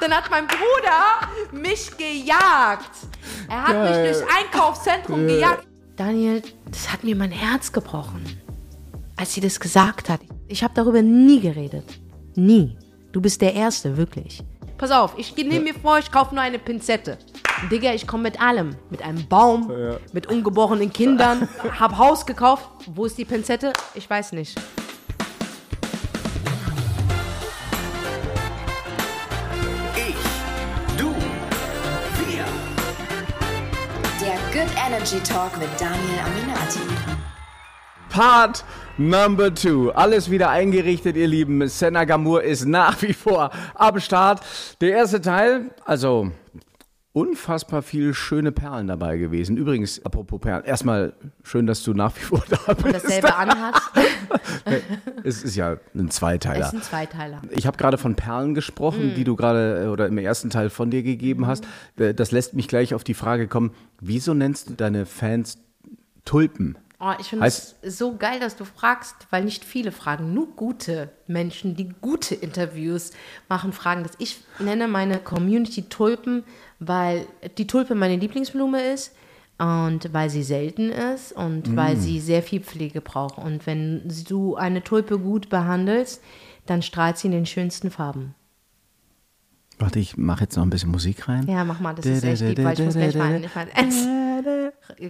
Dann hat mein Bruder mich gejagt. Er hat Geil. mich durchs Einkaufszentrum gejagt. Daniel, das hat mir mein Herz gebrochen, als sie das gesagt hat. Ich habe darüber nie geredet. Nie. Du bist der Erste, wirklich. Pass auf, ich nehme mir vor, ich kaufe nur eine Pinzette. Digga, ich komme mit allem. Mit einem Baum, mit ungeborenen Kindern. Hab Haus gekauft. Wo ist die Pinzette? Ich weiß nicht. Energy Talk mit Daniel Aminati. Part Number Two. Alles wieder eingerichtet, ihr Lieben. Senna Gamur ist nach wie vor am Start. Der erste Teil, also unfassbar viele schöne Perlen dabei gewesen. Übrigens, apropos Perlen, erstmal schön, dass du nach wie vor da bist. Dasselbe anhat. Es ist ja ein Es Zweiteiler. sind Zweiteiler. Ich habe gerade von Perlen gesprochen, die du gerade äh, oder im ersten Teil von dir gegeben hast. Äh, Das lässt mich gleich auf die Frage kommen, wieso nennst du deine Fans Tulpen? Oh, ich finde es so geil, dass du fragst, weil nicht viele fragen. Nur gute Menschen, die gute Interviews machen, fragen das. Ich nenne meine Community Tulpen, weil die Tulpe meine Lieblingsblume ist und weil sie selten ist und weil sie sehr viel Pflege braucht. Und wenn du eine Tulpe gut behandelst, dann strahlt sie in den schönsten Farben. Warte, ich mache jetzt noch ein bisschen Musik rein. Ja, mach mal, das ist echt lieb, weil ich muss gleich mal.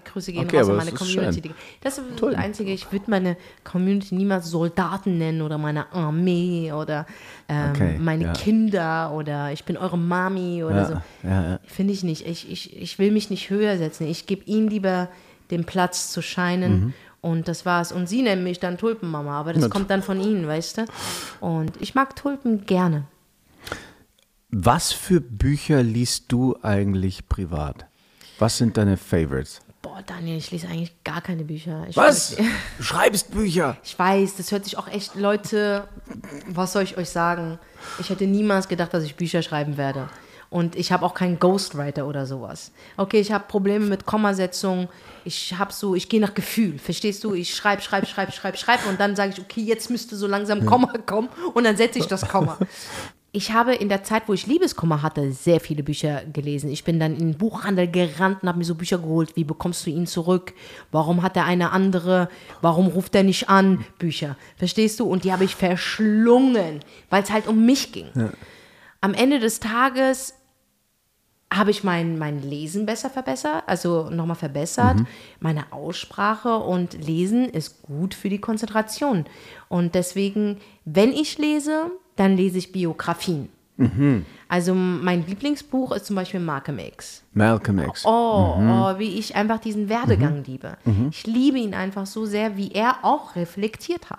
Grüße gehen Okay, raus an meine Community. schön. Das ist das Einzige, ich würde meine Community niemals Soldaten nennen oder meine Armee oder ähm, Okay, meine ja. Kinder oder ich bin eure Mami oder Ja, so. ja. Finde ich nicht. Ich, ich, ich will mich nicht höher setzen. Ich gebe ihnen lieber den Platz zu scheinen. Mhm. Und das war's. Und sie nennen mich dann Tulpenmama, aber das Na, kommt dann von ihnen, weißt du? Und ich mag Tulpen gerne. Was für Bücher liest du eigentlich privat? Was sind deine Favorites? Boah, Daniel, ich lese eigentlich gar keine Bücher. Ich Was? weiß- Du schreibst Bücher. Ich weiß, das hört sich auch echt, Leute, was soll ich euch sagen? Ich hätte niemals gedacht, dass ich Bücher schreiben werde. Und ich habe auch keinen Ghostwriter oder sowas. Okay, ich habe Probleme mit Kommasetzung. Ich habe so, ich gehe nach Gefühl. Verstehst du? Ich schreibe, schreibe, schreibe, schreibe, schreibe und dann sage ich, okay, jetzt müsste so langsam Komma kommen und dann setze ich das Komma. Ich habe in der Zeit, wo ich Liebeskummer hatte, sehr viele Bücher gelesen. Ich bin dann in den Buchhandel gerannt und habe mir so Bücher geholt. Wie bekommst du ihn zurück? Warum hat er eine andere? Warum ruft er nicht an? Bücher. Verstehst du? Und die habe ich verschlungen, weil es halt um mich ging. Am Ende des Tages habe ich mein, mein Lesen besser verbessert, also nochmal verbessert, meine Aussprache und Lesen ist gut für die Konzentration. Und deswegen, wenn ich lese, dann lese ich Biografien. Also mein Lieblingsbuch ist zum Beispiel Malcolm X. Malcolm X. Oh, oh, wie ich einfach diesen Werdegang liebe. Ich liebe ihn einfach so sehr, wie er auch reflektiert hat.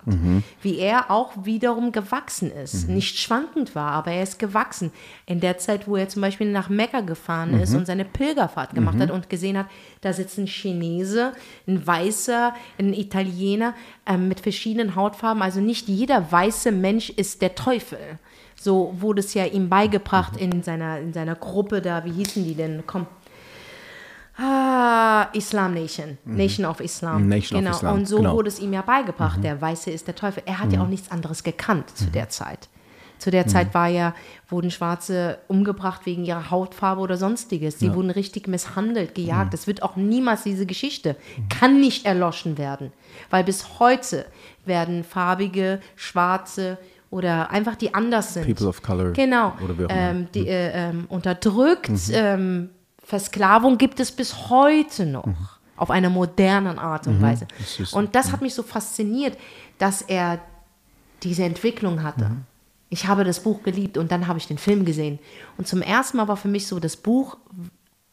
Wie er auch wiederum gewachsen ist. Nicht schwankend war, aber er ist gewachsen. In der Zeit, wo er zum Beispiel nach Mekka gefahren ist und seine Pilgerfahrt gemacht hat und gesehen hat, da sitzt ein Chinese, ein Weißer, ein Italiener ähm, mit verschiedenen Hautfarben. Also nicht jeder weiße Mensch ist der Teufel. So wurde es ja ihm beigebracht in seiner, in seiner Gruppe da, wie hießen die denn? Komm. Ah, Islam Nation. Nation of Islam. Mhm. Nation of genau. Islam, Und so genau. Mhm. wurde es ihm ja beigebracht. Der Weiße ist der Teufel. Er hat ja auch nichts anderes gekannt zu der Zeit. Zu der Mhm. Zeit war ja, wurden Schwarze umgebracht wegen ihrer Hautfarbe oder sonstiges. Sie wurden richtig misshandelt, gejagt. Mhm. Es wird auch niemals diese Geschichte, kann nicht erloschen werden. Weil bis heute werden farbige, schwarze oder einfach die anders sind. People of Color Genau. oder wie auch ähm, die, äh, ähm, unterdrückt. Ähm, Versklavung gibt es bis heute noch. Auf eine moderne Art und Weise. Das Und das hat mich so fasziniert, dass er diese Entwicklung hatte. Ich habe das Buch geliebt und dann habe ich den Film gesehen. Und zum ersten Mal war für mich so, das Buch,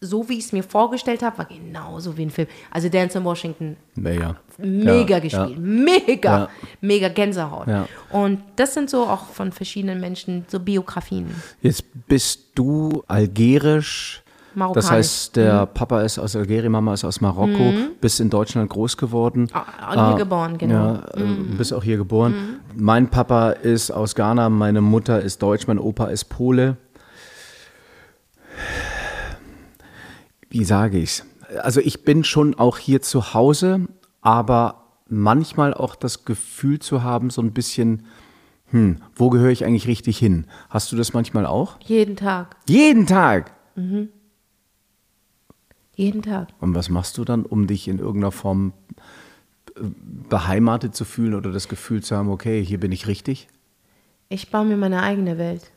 so wie ich es mir vorgestellt habe, war genauso wie ein Film. Also Dance in Washington, Ja, ja. mega ja, gespielt. Mega, Ja. mega Gänsehaut. Ja. Und das sind so auch von verschiedenen Menschen so Biografien. Jetzt bist du algerisch. Das Marokkanisch. heißt, der Papa ist aus Algerien, Mama ist aus Marokko, bist in Deutschland groß geworden. Ah, hier geboren, genau. Ja, äh, bist auch hier geboren. Mein Papa ist aus Ghana, meine Mutter ist Deutsch, mein Opa ist Pole. Wie sage ich's? Also ich bin schon auch hier zu Hause, aber manchmal auch das Gefühl zu haben, so ein bisschen hm, wo gehöre ich eigentlich richtig hin? Hast du das manchmal auch? Jeden Tag. Jeden Tag. Jeden Tag. Und was machst du dann, um dich in irgendeiner Form äh, beheimatet zu fühlen oder das Gefühl zu haben, okay, hier bin ich richtig? Ich baue mir meine eigene Welt.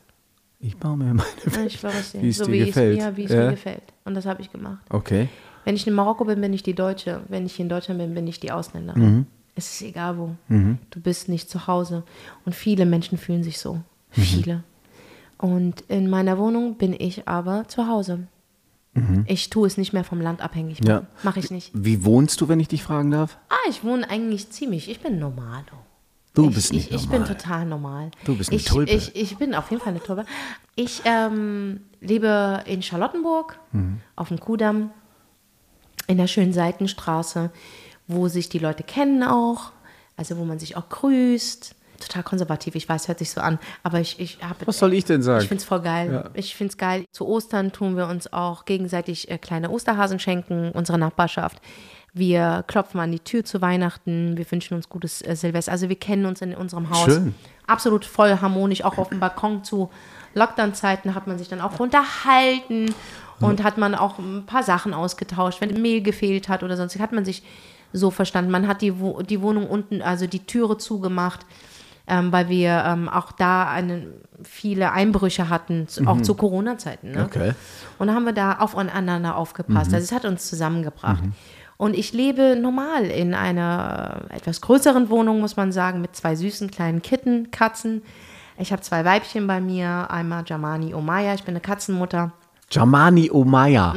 Ich baue mir meine Welt, ich dir. wie es so dir wie gefällt. Es, ja, wie es Ja? mir gefällt. Und das habe ich gemacht. Okay. Wenn ich in Marokko bin, bin ich die Deutsche. Wenn ich in Deutschland bin, bin ich die Ausländerin. Es ist egal wo. Du bist nicht zu Hause. Und viele Menschen fühlen sich so. Viele. Und in meiner Wohnung bin ich aber zu Hause. Ich tue es nicht mehr vom Land abhängig. Ja. Mache ich nicht. Wie wohnst du, wenn ich dich fragen darf? Ah, ich wohne eigentlich ziemlich. Ich bin normal. Du ich, bist nicht ich, ich normal. bin total normal. Du bist eine ich, Tulpe. Ich, ich bin auf jeden Fall eine Tulpe. Ich ähm, lebe in Charlottenburg, Mhm. auf dem Kudamm, in der schönen Seitenstraße, wo sich die Leute kennen auch, also wo man sich auch grüßt. Total konservativ, ich weiß, hört sich so an, aber ich, ich habe. Was soll ich denn sagen? Ich finde es voll geil. Ja. Ich finde es geil. Zu Ostern tun wir uns auch gegenseitig äh, kleine Osterhasen schenken, unsere Nachbarschaft. Wir klopfen an die Tür zu Weihnachten. Wir wünschen uns gutes äh, Silvester. Also wir kennen uns in unserem Haus. Schön. Absolut voll harmonisch. Auch auf dem Balkon zu Lockdown-Zeiten hat man sich dann auch unterhalten und hat man auch ein paar Sachen ausgetauscht. Wenn Mehl gefehlt hat oder sonst, hat man sich so verstanden. Man hat die, Wo die Wohnung unten, also die Türe zugemacht ähm, weil wir ähm, auch da eine, viele Einbrüche hatten, auch zu Corona-Zeiten. Ne? Okay. Und haben wir da aufeinander aufgepasst. Also es hat uns zusammengebracht. Und ich lebe normal in einer etwas größeren Wohnung, muss man sagen, mit zwei süßen kleinen Kitten, Katzen. Ich habe zwei Weibchen bei mir, einmal Jamani Omaya, ich bin eine Katzenmutter. Jamani Omaya.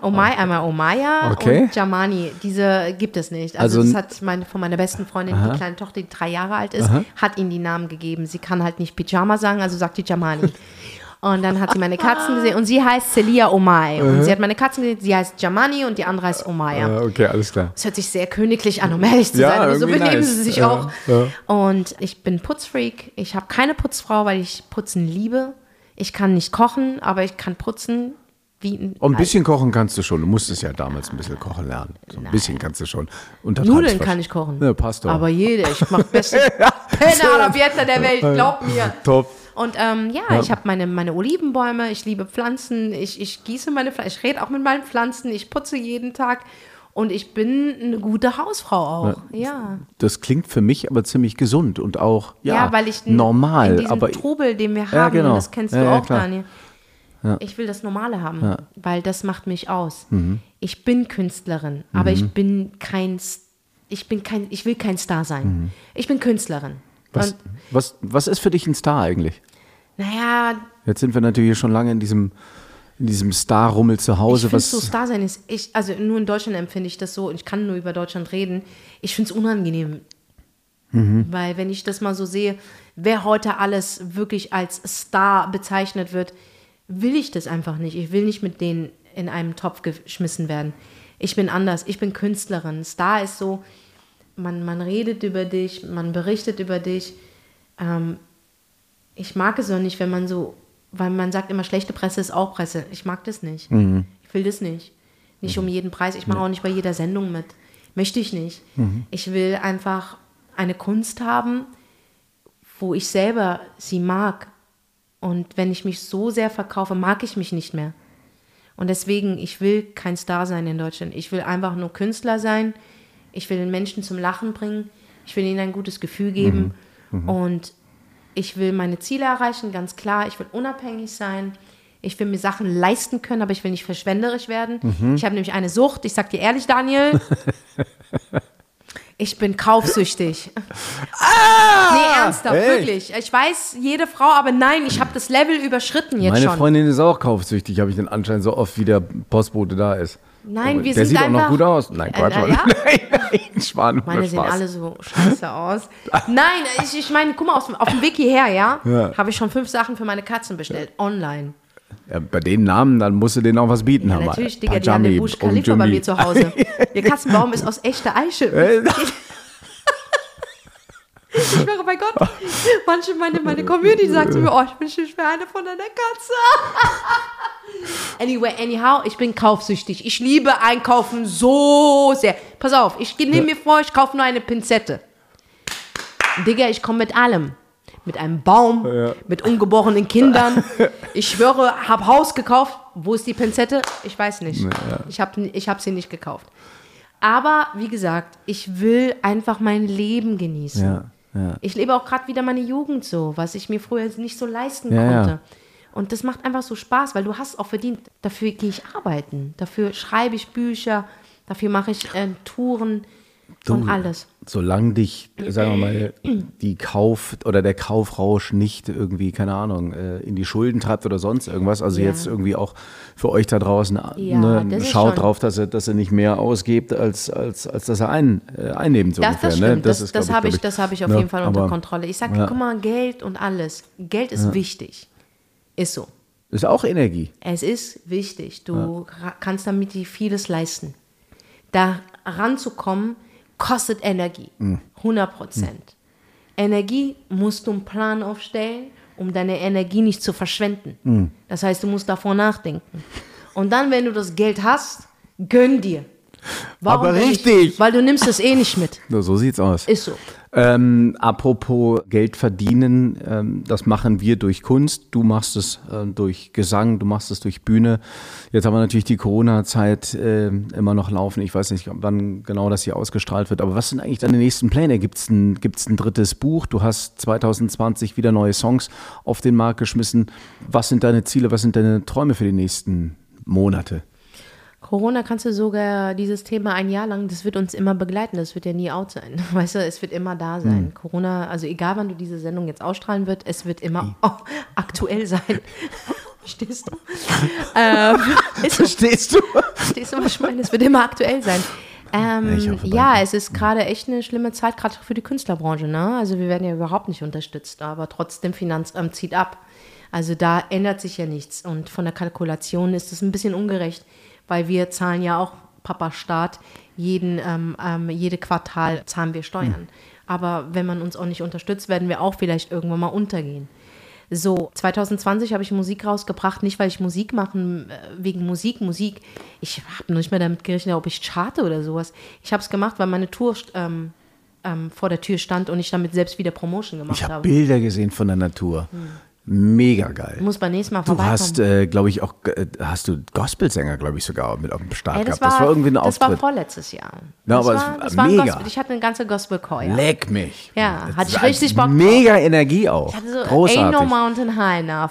Omai, einmal Omaya Okay. und Jamani. Diese gibt es nicht. Also, Also- das hat meine, von meiner besten Freundin, die kleine Tochter, die drei Jahre alt ist, hat ihnen die Namen gegeben. Sie kann halt nicht Pyjama sagen, also sagt die Jamani. Und dann hat sie meine Katzen gesehen und sie heißt Celia Omai. Und sie hat meine Katzen gesehen, sie heißt Jamani und die andere heißt Omaya. okay, alles klar. Es hört sich sehr königlich an, um ehrlich zu Ja, sein. Aber so benehmen nice. sie sich Ja, auch. ja. Und ich bin Putzfreak. Ich habe keine Putzfrau, weil ich Putzen liebe. Ich kann nicht kochen, aber ich kann putzen wie ein Und ein bisschen kochen kannst du schon. Du musstest ja damals ein bisschen kochen lernen. So ein bisschen kannst du schon. Nudeln kann ich kochen. Ja, passt doch. Aber jede. Ich mache beste Penner Arabietta der Welt, glaub mir. Top. Und ähm, ja, ich habe meine, meine Olivenbäume, ich liebe Pflanzen, ich, ich gieße meine Pflanzen, ich rede auch mit meinen Pflanzen, ich putze jeden Tag und ich bin eine gute Hausfrau auch. Ja. Das klingt für mich aber ziemlich gesund und auch ja, Ja, weil ich normal. in diesem aber Trubel, den wir haben, Ja, genau. das kennst Ja, du ja, auch, klar. Daniel. Ich will das Normale haben, weil das macht mich aus. Ich bin Künstlerin, aber ich bin kein, ich bin kein, ich will kein Star sein. Ich bin Künstlerin. was, Und was, was ist für dich ein Star eigentlich? naja, Jetzt sind wir natürlich schon lange in diesem, in diesem Star-Rummel zu ich Hause. finde Was, so Star sein ist, ich, also nur in Deutschland empfinde ich das so, ich kann nur über Deutschland reden, ich finde es unangenehm. Weil wenn ich das mal so sehe, wer heute alles wirklich als Star bezeichnet wird, will ich das einfach nicht. Ich will nicht mit denen in einem Topf geschmissen werden. Ich bin anders, ich bin Künstlerin. Star ist so, man, man redet über dich, man berichtet über dich. Ähm, ich mag es auch nicht, wenn man so, weil man sagt immer, schlechte Presse ist auch Presse. Ich mag das nicht. Ich will das nicht. Nicht um jeden Preis. Ich mache auch nicht bei jeder Sendung mit. Möchte ich nicht. Ich will einfach eine Kunst haben, wo ich selber sie mag. Und wenn ich mich so sehr verkaufe, mag ich mich nicht mehr. Und deswegen, ich will kein Star sein in Deutschland. Ich will einfach nur Künstler sein. Ich will den Menschen zum Lachen bringen. Ich will ihnen ein gutes Gefühl geben. Und ich will meine Ziele erreichen, ganz klar. Ich will unabhängig sein. Ich will mir Sachen leisten können, aber ich will nicht verschwenderisch werden. Ich habe nämlich eine Sucht. Ich sag dir ehrlich, Daniel. Ich bin kaufsüchtig. nee, ernsthaft, hey. wirklich. Ich weiß, jede Frau, aber nein, ich habe das Level überschritten jetzt meine schon. Freundin ist auch kaufsüchtig, habe ich den Anschein, so oft wie der Postbote da ist. Nein, Aber wir der sind sieht auch noch einfach- gut aus. Nein, Äh, Quatsch. na Mann. ja? Nein, nein, Schwan, Meine sehen alle so scheiße aus. Nein, ich, ich meine, guck mal, auf, dem- auf dem Weg hierher, ja, Ja. habe ich schon fünf Sachen für meine Katzen bestellt, online. Ja, bei den Namen, dann musst du denen auch was bieten. Ja, Hammer. natürlich, Digga, die haben den Pajami, Busch Khalifa bei mir zu Hause. Der Katzenbaum ist aus echter Eiche. Ich schwöre bei Gott, manche, meine, meine Community sagt zu mir, oh, ich wünsche mir eine von deiner Katze. Anyway, anyhow, ich bin kaufsüchtig. Ich liebe Einkaufen so sehr. Pass auf, ich nehme mir vor, ich kaufe nur eine Pinzette. Digga, ich komme mit allem. mit einem Baum, mit ungeborenen Kindern. Ich schwöre, habe Haus gekauft. Wo ist die Pinzette? Ich weiß nicht. Ich habe ich hab sie nicht gekauft. Aber wie gesagt, ich will einfach mein Leben genießen. Ja, ja. Ich lebe auch gerade wieder meine Jugend so, was ich mir früher nicht so leisten Ja, ja. konnte. Und das macht einfach so Spaß, weil du hast auch verdient. Dafür gehe ich arbeiten, dafür schreibe ich Bücher, dafür mache ich äh, Touren und alles. Solange dich, sagen wir mal, die Kauf oder der Kaufrausch nicht irgendwie, keine Ahnung, äh, in die Schulden treibt oder sonst irgendwas. Also Ja. jetzt irgendwie auch für euch da draußen Ja, ne, das schaut drauf, dass er, dass er nicht mehr ausgibt, als, als, als dass er ein, äh, einnimmt. So Das, ungefähr, das ne? das, das, glaub habe ich, das habe ich auf ne? jeden Fall unter Aber Kontrolle. Ich sage, Ja. guck mal, Geld und alles. Geld ist wichtig. Ist so. Ist auch Energie. Es ist wichtig. Du kannst damit vieles leisten. Da ranzukommen, kostet Energie. 100 Prozent. Energie musst du einen Plan aufstellen, um deine Energie nicht zu verschwenden. Das heißt, du musst davor nachdenken. Und dann, wenn du das Geld hast, gönn dir. Warum Aber denn nicht? richtig. Weil du nimmst es eh nicht mit. So, so sieht's aus. Ist so. Ähm, apropos Geld verdienen, ähm, das machen wir durch Kunst. Du machst es äh, durch Gesang, du machst es durch Bühne. Jetzt haben wir natürlich die Corona-Zeit äh, immer noch laufen. Ich weiß nicht, wann genau das hier ausgestrahlt wird. Aber was sind eigentlich deine nächsten Pläne? Gibt es ein, gibt's ein drittes Buch? Du hast 2020 wieder neue Songs auf den Markt geschmissen. Was sind deine Ziele? Was sind deine Träume für die nächsten Monate? Corona kannst du sogar dieses Thema ein Jahr lang, das wird uns immer begleiten, das wird ja nie out sein. Weißt du, es wird immer da sein. Corona, also egal wann du diese Sendung jetzt ausstrahlen wird, es wird immer oh, aktuell sein. Verstehst du? ähm. Verstehst du? Verstehst du, was ich meine? Es wird immer aktuell sein. Ähm, ja, es ist gerade echt eine schlimme Zeit, gerade für die Künstlerbranche. Ne? Also wir werden ja überhaupt nicht unterstützt, aber trotzdem Finanzamt zieht ab. Also da ändert sich ja nichts. Und von der Kalkulation ist es ein bisschen ungerecht, weil wir zahlen ja auch Papa Staat, jeden, ähm, ähm, jede Quartal zahlen wir Steuern. Aber wenn man uns auch nicht unterstützt, werden wir auch vielleicht irgendwann mal untergehen. So, 2020 habe ich Musik rausgebracht, nicht weil ich Musik machen, äh, wegen Musik, Musik. Ich habe noch nicht mehr damit gerechnet, ob ich charte oder sowas. Ich habe es gemacht, weil meine Tour ähm, ähm, vor der Tür stand und ich damit selbst wieder Promotion gemacht Ich habe habe. Bilder gesehen von der Natur. Mega geil. Muss beim nächsten Mal Du hast, äh, glaube ich, auch, äh, hast du Gospelsänger, glaube ich, sogar mit auf dem Start Ey, das, gehabt. war, das war irgendwie ein das war Auftritt. vorletztes Jahr. Ja, das aber war, das war mega. Gospel. Ich hatte eine ganze Gospel-Chor. Ja. Leck mich. Ja, Das hatte ich richtig Bock drauf. Mega Energie auch. Ich hatte so, Ain't Großartig. no mountain high enough.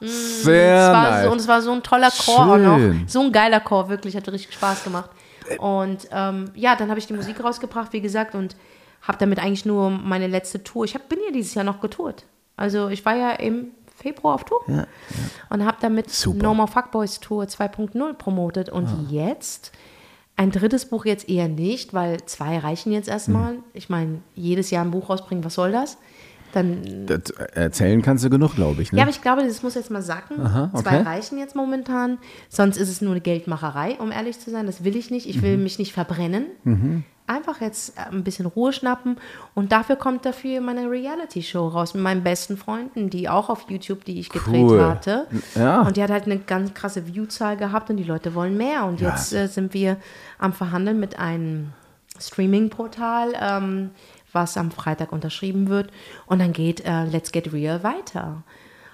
Sehr Es war nice. so, und es war so ein toller Chor auch noch. Schön. So ein geiler Chor, wirklich, hat richtig Spaß gemacht. Und ähm, ja, dann habe ich die Musik rausgebracht, wie gesagt, und habe damit eigentlich nur meine letzte Tour. Ich hab, bin ja dieses Jahr noch getourt. Also ich war ja im Februar auf Tour und habe damit Super. No More Fuckboys Tour 2.0 promotet. Und Ah. jetzt ein drittes Buch jetzt eher nicht, weil zwei reichen jetzt erstmal. Hm. Ich meine, jedes Jahr ein Buch rausbringen, was soll das? Dann Das erzählen kannst du genug, glaube ich. Ne? ja, aber ich glaube, das muss jetzt mal sacken. Aha, Zwei okay. reichen jetzt momentan. Sonst ist es nur eine Geldmacherei, um ehrlich zu sein. Das will ich nicht. Ich will Mhm. mich nicht verbrennen. Einfach jetzt äh, ein bisschen Ruhe schnappen. Und dafür kommt dafür meine Reality-Show raus mit meinen besten Freunden, die auch auf YouTube, die ich gedreht Cool. hatte. Ja. Und die hat halt eine ganz krasse Viewzahl gehabt und die Leute wollen mehr. Und jetzt äh, sind wir am Verhandeln mit einem Streaming-Portal, ähm, was am Freitag unterschrieben wird. Und dann geht äh, Let's Get Real weiter.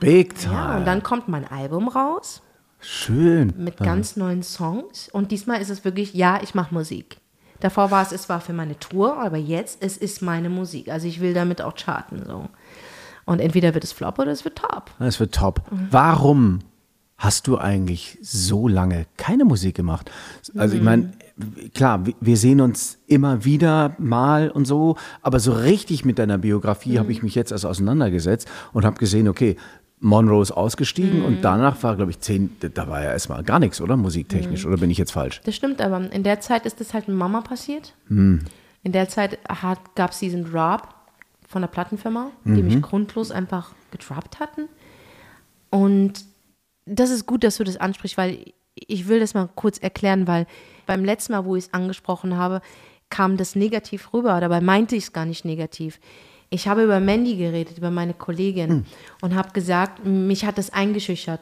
Big time. Ja, und dann kommt mein Album raus Schön. mit ganz neuen Songs. Und diesmal ist es wirklich, ja, ich mache Musik. Davor war es, es war für meine Tour, aber jetzt, es ist meine Musik. Also ich will damit auch charten. So. Und entweder wird es flop oder es wird top. Das wird top. Mhm. Warum hast du eigentlich so lange keine Musik gemacht? Also ich Mhm. meine, klar, wir- sehen uns immer wieder mal und so, aber so richtig mit deiner Biografie habe ich Mhm. mich jetzt erst auseinandergesetzt und habe gesehen, okay, Monroe ist ausgestiegen Mhm. und danach war, glaube ich, zehn, da war ja erstmal gar nichts, oder? Mhm. Musiktechnisch, oder bin ich jetzt falsch? Das stimmt, aber in der Zeit ist das halt mit Mama passiert. Hm. In der Zeit gab es diesen Drop von der Plattenfirma, die Mhm. mich grundlos einfach gedroppt hatten. Und das ist gut, dass du das ansprichst, weil ich will das mal kurz erklären, weil beim letzten Mal, wo ich es angesprochen habe, kam das negativ rüber. Dabei meinte ich es gar nicht negativ. Ich habe über Mandy geredet, über meine Kollegin und habe gesagt, mich hat das eingeschüchtert.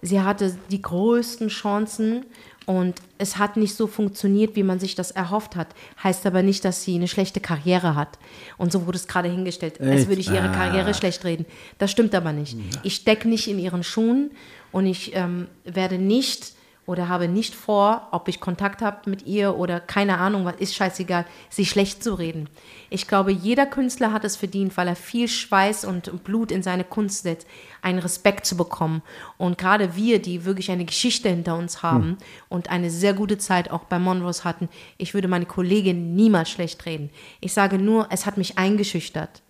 sie hatte die größten Chancen und es hat nicht so funktioniert, wie man sich das erhofft hat. Heißt aber nicht, dass sie eine schlechte Karriere hat. Und so wurde es gerade hingestellt, als Echt? würde ich ihre Karriere schlecht reden. Das stimmt aber nicht. Ich stecke nicht in ihren Schuhen und ich ähm, werde nicht oder habe nicht vor, ob ich Kontakt habe mit ihr oder keine Ahnung, was ist scheißegal, sie schlecht zu reden. Ich glaube, jeder Künstler hat es verdient, weil er viel Schweiß und Blut in seine Kunst setzt, einen Respekt zu bekommen. Und gerade wir, die wirklich eine Geschichte hinter uns haben und eine sehr gute Zeit auch bei Monrose hatten, ich würde meine Kollegin niemals schlecht reden. Ich sage nur, es hat mich eingeschüchtert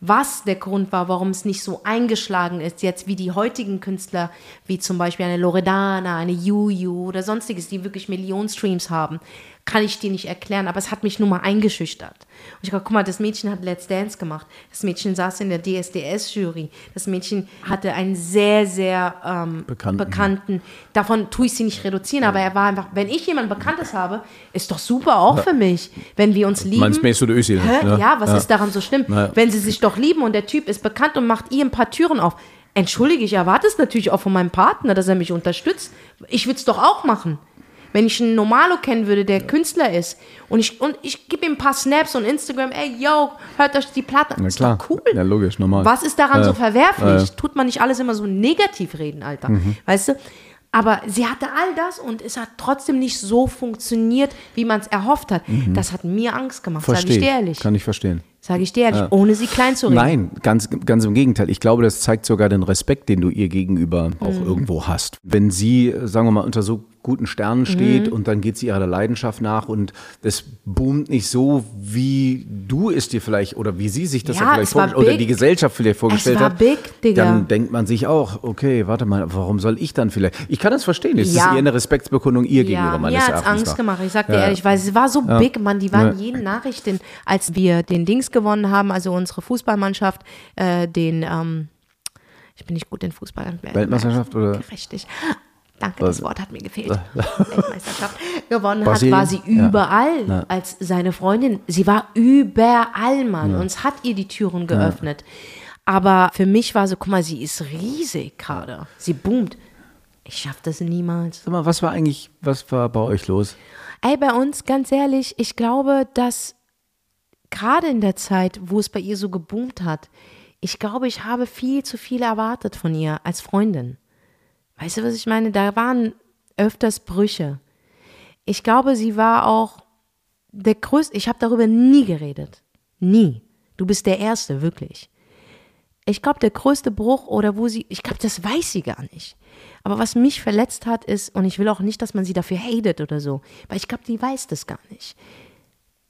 was der Grund war, warum es nicht so eingeschlagen ist, jetzt wie die heutigen Künstler, wie zum Beispiel eine Loredana, eine Juju oder sonstiges, die wirklich Millionen Streams haben, kann ich dir nicht erklären, aber es hat mich nur mal eingeschüchtert. Und ich glaube, guck mal, das Mädchen hat Let's Dance gemacht. Das Mädchen saß in der DSDS-Jury. Das Mädchen hatte einen sehr, sehr ähm, Bekannten. bekannten. Davon tue ich sie nicht reduzieren, aber er war einfach, wenn ich jemand Bekanntes habe, ist doch super auch für mich, wenn wir uns lieben. Meinst Mesut Özil, Hä? ne? Ja, was Ja. ist daran so schlimm? Ja. Wenn sie sich doch lieben und der Typ ist bekannt und macht ihr ein paar Türen auf. Entschuldige, ich erwarte es natürlich auch von meinem Partner, dass er mich unterstützt. Ich würde es doch auch machen. Wenn ich einen Normalo kennen würde, der Künstler ist und ich, und ich gebe ihm ein paar Snaps und Instagram, ey, yo, hört euch die Platte an. Na Ist klar. doch cool. Ja, logisch, normal. Was ist daran Ja. so verwerflich? Ja. Mhm. Tut man nicht alles immer so negativ reden, Alter. Weißt du? Aber sie hatte all das und es hat trotzdem nicht so funktioniert, wie man es erhofft hat. Das hat mir Angst gemacht, sage Mhm. Ich dir ehrlich. Kann ich verstehen. Sage ich dir ehrlich, ohne sie klein zu reden. Nein, ganz, ganz im Gegenteil. Ich glaube, das zeigt sogar den Respekt, den du ihr gegenüber auch Mhm. irgendwo hast. Wenn sie, äh, sagen wir mal, unter so guten Sternen steht Mhm. und dann geht sie ihrer Leidenschaft nach und es boomt nicht so, wie du es dir vielleicht oder wie sie sich das Ja, ja, vielleicht es war vorgestellt oder die Gesellschaft vielleicht vorgestellt war hat. big, Digga. Dann denkt man sich auch, okay, warte mal, warum soll ich dann vielleicht? Ich kann das verstehen. Es Ja. ist eher eine Respektsbekundung ihr gegenüber Ja, meines mir hat's Erachtens. Angst nach. gemacht. Ich sag dir Ja. ehrlich, weil sie war so big, Mann. Die waren Ja. jeden Nachrichten, als wir den Dings gewonnen haben, also unsere Fußballmannschaft, äh, den, ähm, ich bin nicht gut in Fußball. Weltmeisterschaft oder? Richtig. Danke, das? Wort hat mir gefehlt. Weltmeisterschaft gewonnen hat, war sie Ja. überall Ja. als seine Freundin. Sie war überall, Mann. Uns hat ihr die Türen geöffnet. Aber für mich war so, guck mal, sie ist riesig gerade. Sie boomt. Ich schaff das niemals. Sag mal, was war eigentlich, was war bei euch los? Ey, bei uns, ganz ehrlich, ich glaube, dass gerade in der Zeit, wo es bei ihr so geboomt hat, ich glaube, ich habe viel zu viel erwartet von ihr als Freundin. Weißt du, was ich meine? Da waren öfters Brüche. Ich glaube, sie war auch der größte. Ich habe darüber nie geredet. Nie. Du bist der Erste, wirklich. Ich glaube, der größte Bruch oder wo sie, ich glaube, das weiß sie gar nicht. Aber was mich verletzt hat, ist, und ich will auch nicht, dass man sie dafür hatet oder so, weil ich glaube, die weiß das gar nicht.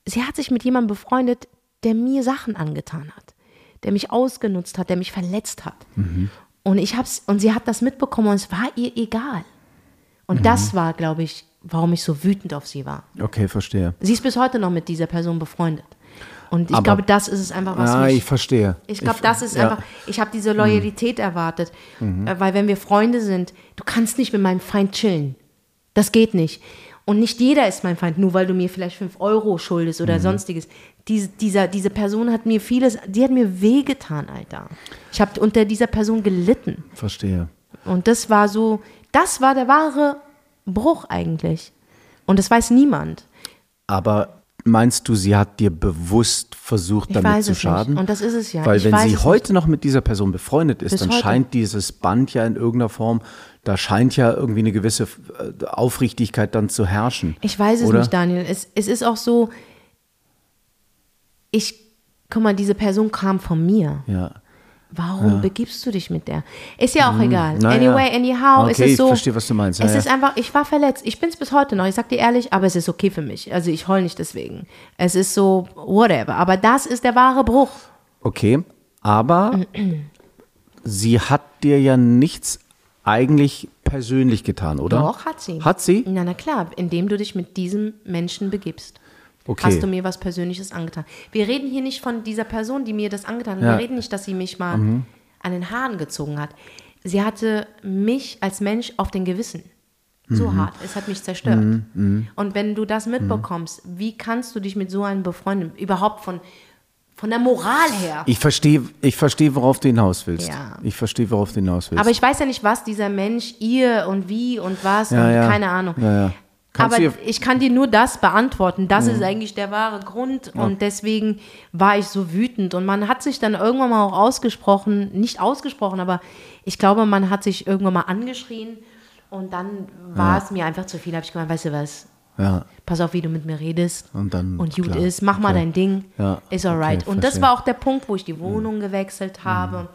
Sie hat sich mit jemandem befreundet, der mir Sachen angetan hat, der mich ausgenutzt hat, der mich verletzt hat. Und ich hab's, und sie hat das mitbekommen und es war ihr egal. Und das war, glaube ich, warum ich so wütend auf sie war. Okay, verstehe. Sie ist bis heute noch mit dieser Person befreundet. Und ich Aber- glaube, das ist es einfach, was Ah, mich ich verstehe. ich glaube, das ist ja. Mhm. einfach, ich habe diese Loyalität erwartet. Äh, Weil wenn wir Freunde sind, du kannst nicht mit meinem Feind chillen. Das geht nicht. Und nicht jeder ist mein Feind, nur weil du mir vielleicht 5 Euro schuldest Mhm. oder sonstiges. Diese, dieser, diese Person hat mir vieles, die hat mir wehgetan, Alter. Ich habe unter dieser Person gelitten. Verstehe. Und das war so, das war der wahre Bruch eigentlich. Und das weiß niemand. Aber meinst du, sie hat dir bewusst versucht, Ich damit zu schaden? nicht. Und das ist es ja. Weil Ich wenn sie heute noch mit dieser Person befreundet ist, Bis dann heute. scheint dieses Band ja in irgendeiner Form, da scheint ja irgendwie eine gewisse äh, Aufrichtigkeit dann zu herrschen. Ich weiß es oder? nicht, Daniel. Es, es ist auch so, ich, guck mal, diese Person kam von mir. Ja. Warum begibst du dich mit der? Ist ja auch egal. Mhm. Na ja. anyway, anyhow, Okay, ist es ich so. verstehe, was du meinst. Ja, es ja. ist einfach, ich war verletzt. Ich bin es bis heute noch. Ich sag dir ehrlich, aber es ist okay für mich. Also ich heul nicht deswegen. Es ist so, whatever. Aber das ist der wahre Bruch. Okay, aber sie hat dir ja nichts eigentlich persönlich getan, oder? Doch, hat sie. Hat sie? Na, na klar, indem du dich mit diesem Menschen begibst. Okay. Hast du mir was Persönliches angetan? Wir reden hier nicht von dieser Person, die mir das angetan hat. Ja. Mhm. Wir reden nicht, dass sie mich mal an den Haaren gezogen hat. Sie hatte mich als Mensch auf den Gewissen. So Mhm. hart. Es hat mich zerstört. Und wenn du das mitbekommst, wie kannst du dich mit so einem befreunden? Überhaupt von, von der Moral her. Ich verstehe, ich verstehe, worauf du hinaus willst. Ja. Ich verstehe, worauf du hinaus willst. Aber ich weiß ja nicht, was dieser Mensch ihr und wie und was Ja, und keine Ahnung. Ja, ja. Kannst Aber Mhm. ich kann dir nur das beantworten. Das ist eigentlich der wahre Grund. Und deswegen war ich so wütend. Und man hat sich dann irgendwann mal auch ausgesprochen, nicht ausgesprochen, aber ich glaube, man hat sich irgendwann mal angeschrien. Und dann war es mir einfach zu viel. habe ich gemeint, weißt du was? ja. Pass auf, wie du mit mir redest. Und dann, Und gut ist, mach mal okay. dein Ding. Ja, Ist alright. okay, und das war auch der Punkt, wo ich die Wohnung gewechselt habe,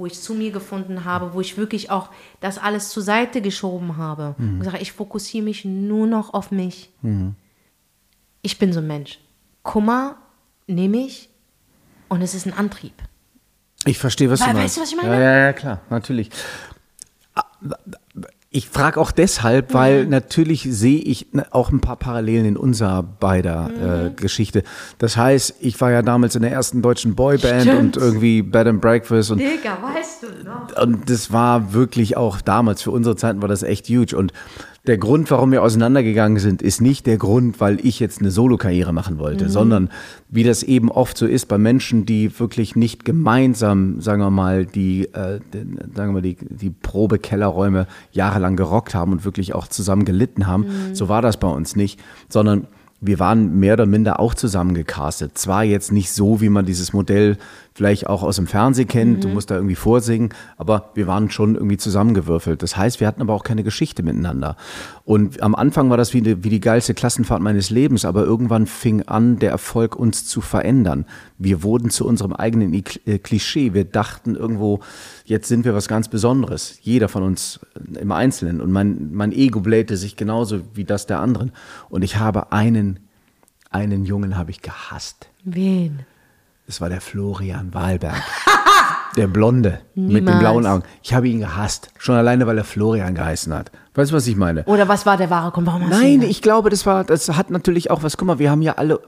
wo ich zu mir gefunden habe, wo ich wirklich auch das alles zur Seite geschoben habe. Und gesagt, ich fokussiere mich nur noch auf mich. Ich bin so ein Mensch. Kummer nehme ich und es ist ein Antrieb. Ich verstehe, was We- du weißt meinst. du, was ich meine? Ja, ja, ja klar, natürlich. Ich frage auch deshalb, weil Mhm. natürlich sehe ich auch ein paar Parallelen in unserer beider Mhm. äh, Geschichte. Das heißt, ich war ja damals in der ersten deutschen Boyband Stimmt. und irgendwie Bed and Breakfast und Digga, weißt du noch? und das war wirklich auch damals, für unsere Zeiten war das echt huge. Und der Grund, warum wir auseinandergegangen sind, ist nicht der Grund, weil ich jetzt eine Solokarriere machen wollte, sondern wie das eben oft so ist bei Menschen, die wirklich nicht gemeinsam, sagen wir mal, die, äh, den, sagen wir mal, die, die Probekellerräume jahrelang gerockt haben und wirklich auch zusammen gelitten haben. So war das bei uns nicht, sondern wir waren mehr oder minder auch zusammen gecastet. Zwar jetzt nicht so, wie man dieses Modell vielleicht auch aus dem Fernsehen kennt, du musst da irgendwie vorsingen, aber wir waren schon irgendwie zusammengewürfelt. Das heißt, wir hatten aber auch keine Geschichte miteinander. Und am Anfang war das wie die, wie die geilste Klassenfahrt meines Lebens, aber irgendwann fing an, der Erfolg uns zu verändern. Wir wurden zu unserem eigenen I- äh, Klischee. Wir dachten irgendwo, jetzt sind wir was ganz Besonderes. Jeder von uns im Einzelnen. Und mein, mein Ego blähte sich genauso wie das der anderen. Und ich habe einen, einen Jungen habe ich gehasst. Wen? Das war der Florian Wahlberg. Der Blonde mit den Niemals. blauen Augen. Ich habe ihn gehasst. Schon alleine, weil er Florian geheißen hat. Weißt du, was ich meine? Oder was war der wahre Grund? Warum hast Nein, ich glaube, das war, das hat natürlich auch was. Guck mal, wir haben ja alle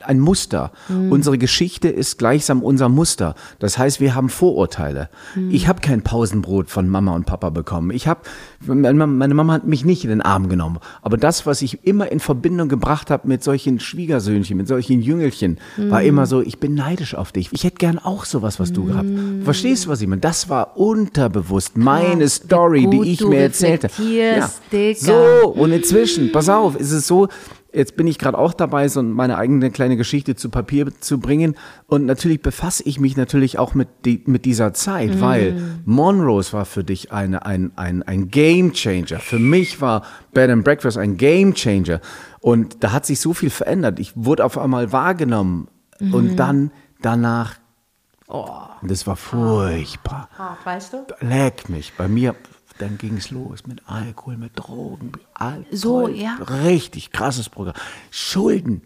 ein Muster. Unsere Geschichte ist gleichsam unser Muster. Das heißt, wir haben Vorurteile. Ich habe kein Pausenbrot von Mama und Papa bekommen. Ich habe, meine Mama hat mich nicht in den Arm genommen. Aber das, was ich immer in Verbindung gebracht habe mit solchen Schwiegersöhnchen, mit solchen Jüngelchen, war immer so, ich bin neidisch auf dich. Ich hätte gern auch sowas, was du gehabt. Verstehst du, was ich meine? Das war unterbewusst meine Story, die ich mir erzählte. reflektierst, Digga. So, und inzwischen, pass auf, ist es so, jetzt bin ich gerade auch dabei, so meine eigene kleine Geschichte zu Papier zu bringen. Und natürlich befasse ich mich natürlich auch mit, die, mit dieser Zeit, Mhm. weil Monrose war für dich eine, ein, ein, ein Game Changer. Für mich war Bed and Breakfast ein Game Changer. Und da hat sich so viel verändert. Ich wurde auf einmal wahrgenommen. Mhm. Und dann, danach, Oh, das war furchtbar. hart, weißt du? Leck mich. Bei mir, dann ging es los mit Alkohol, mit Drogen, Alkohol. So, ja. Richtig krasses Programm. Schulden.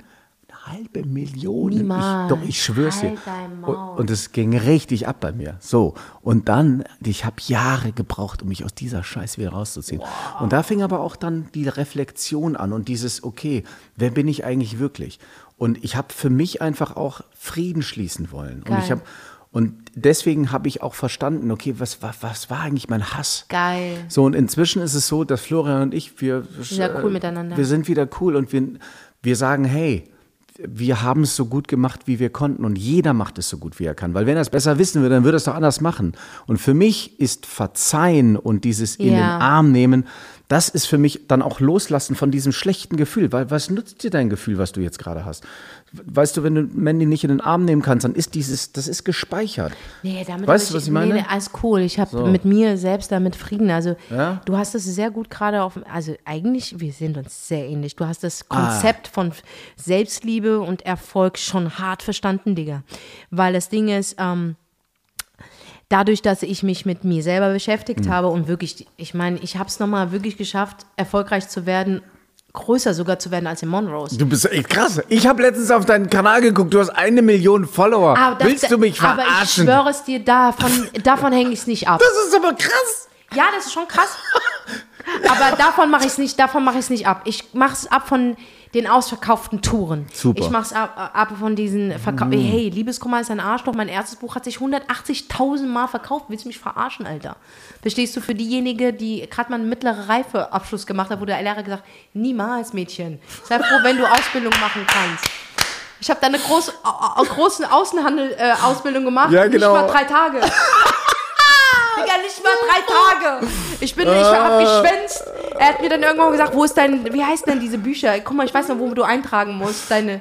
Eine halbe Million. Niemals. Ich, doch, ich schwör's dir. Halt Maul. Und, und es ging richtig ab bei mir. So. Und dann, ich habe Jahre gebraucht, um mich aus dieser Scheiße wieder rauszuziehen. Und da fing aber auch dann die Reflexion an und dieses, okay, wer bin ich eigentlich wirklich? Und ich habe für mich einfach auch Frieden schließen wollen. Und Geil. ich habe und deswegen habe ich auch verstanden, okay, was, was, was war eigentlich mein Hass? Geil. So, und inzwischen ist es so, dass Florian und ich, wir, Wieder cool miteinander. wir sind wieder cool und wir, wir sagen, hey, wir haben es so gut gemacht, wie wir konnten und jeder macht es so gut, wie er kann. Weil wenn er es besser wissen würde, dann würde er es doch anders machen. Und für mich ist Verzeihen und dieses in den Ja. Arm nehmen, das ist für mich dann auch Loslassen von diesem schlechten Gefühl. Weil was nutzt dir dein Gefühl, was du jetzt gerade hast? Weißt du, wenn du Mandy nicht in den Arm nehmen kannst, dann ist dieses, das ist gespeichert. Nee, damit Weißt du, was ich meine? Nee, alles cool. Ich habe mit mir selbst damit Frieden. Also, Ja? du hast es sehr gut gerade auf. Also, eigentlich, wir sind uns sehr ähnlich. Du hast das Ah. Konzept von Selbstliebe und Erfolg schon hart verstanden, Digga. Weil das Ding ist, ähm, dadurch, dass ich mich mit mir selber beschäftigt Hm. habe und wirklich, ich meine, ich habe es nochmal wirklich geschafft, erfolgreich zu werden, größer sogar zu werden als in Monrose. Du bist echt krass. Ich habe letztens auf deinen Kanal geguckt, du hast eine Million Follower. Aber das- Willst du mich Aber ich verarschen? schwöre es dir, davon, davon hänge ich es nicht ab. das ist aber krass. Ja, das ist schon krass. Aber davon mache ich es nicht, davon mache ich es nicht ab. Ich mache es ab von den ausverkauften Touren. Super. Ich mache es ab, ab von diesen Verkauf. Hey, Liebeskummer ist ein Arschloch. Mein erstes Buch hat sich 180.000 Mal verkauft. Willst du mich verarschen, Alter? Verstehst du, für diejenige, die gerade mal einen mittleren Reifeabschluss gemacht hat, wurde der Lehrer gesagt, niemals, Mädchen. Sei froh, wenn du Ausbildung machen kannst. Ich habe da eine au- große Außenhandel-Ausbildung gemacht. Ja, genau. Nicht mal drei Tage. Digga, nicht mal drei Tage. Ich bin, ich hab geschwänzt. Er hat mir dann irgendwann gesagt, wo ist dein, wie heißt denn diese Bücher? Guck mal, ich weiß noch, wo du eintragen musst. Deine,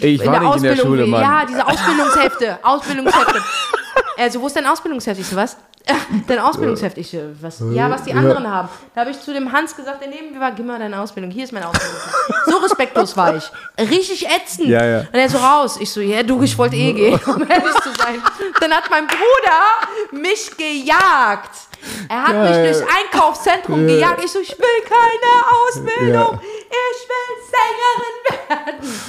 Ich war nicht in der Schule, Mann. Ja, diese Ausbildungshefte. Ausbildungshefte. Also, wo ist dein Ausbildungsheft? Ich so, was? Dein Ausbildungsheft. Ich so, was? Ja, was die anderen haben. Da habe ich zu dem Hans gesagt, der neben mir war, gib mal deine Ausbildung. Hier ist meine Ausbildungsheft. So respektlos war ich. Richtig ätzend. Ja, ja. Und er so raus. Ich so, ja, du, ich wollte eh gehen, um ehrlich zu sein. Dann hat mein Bruder mich gejagt. Er hat Geil. mich durchs Einkaufszentrum gejagt. Ich so, ich will keine Ausbildung. Ich will Sängerin werden.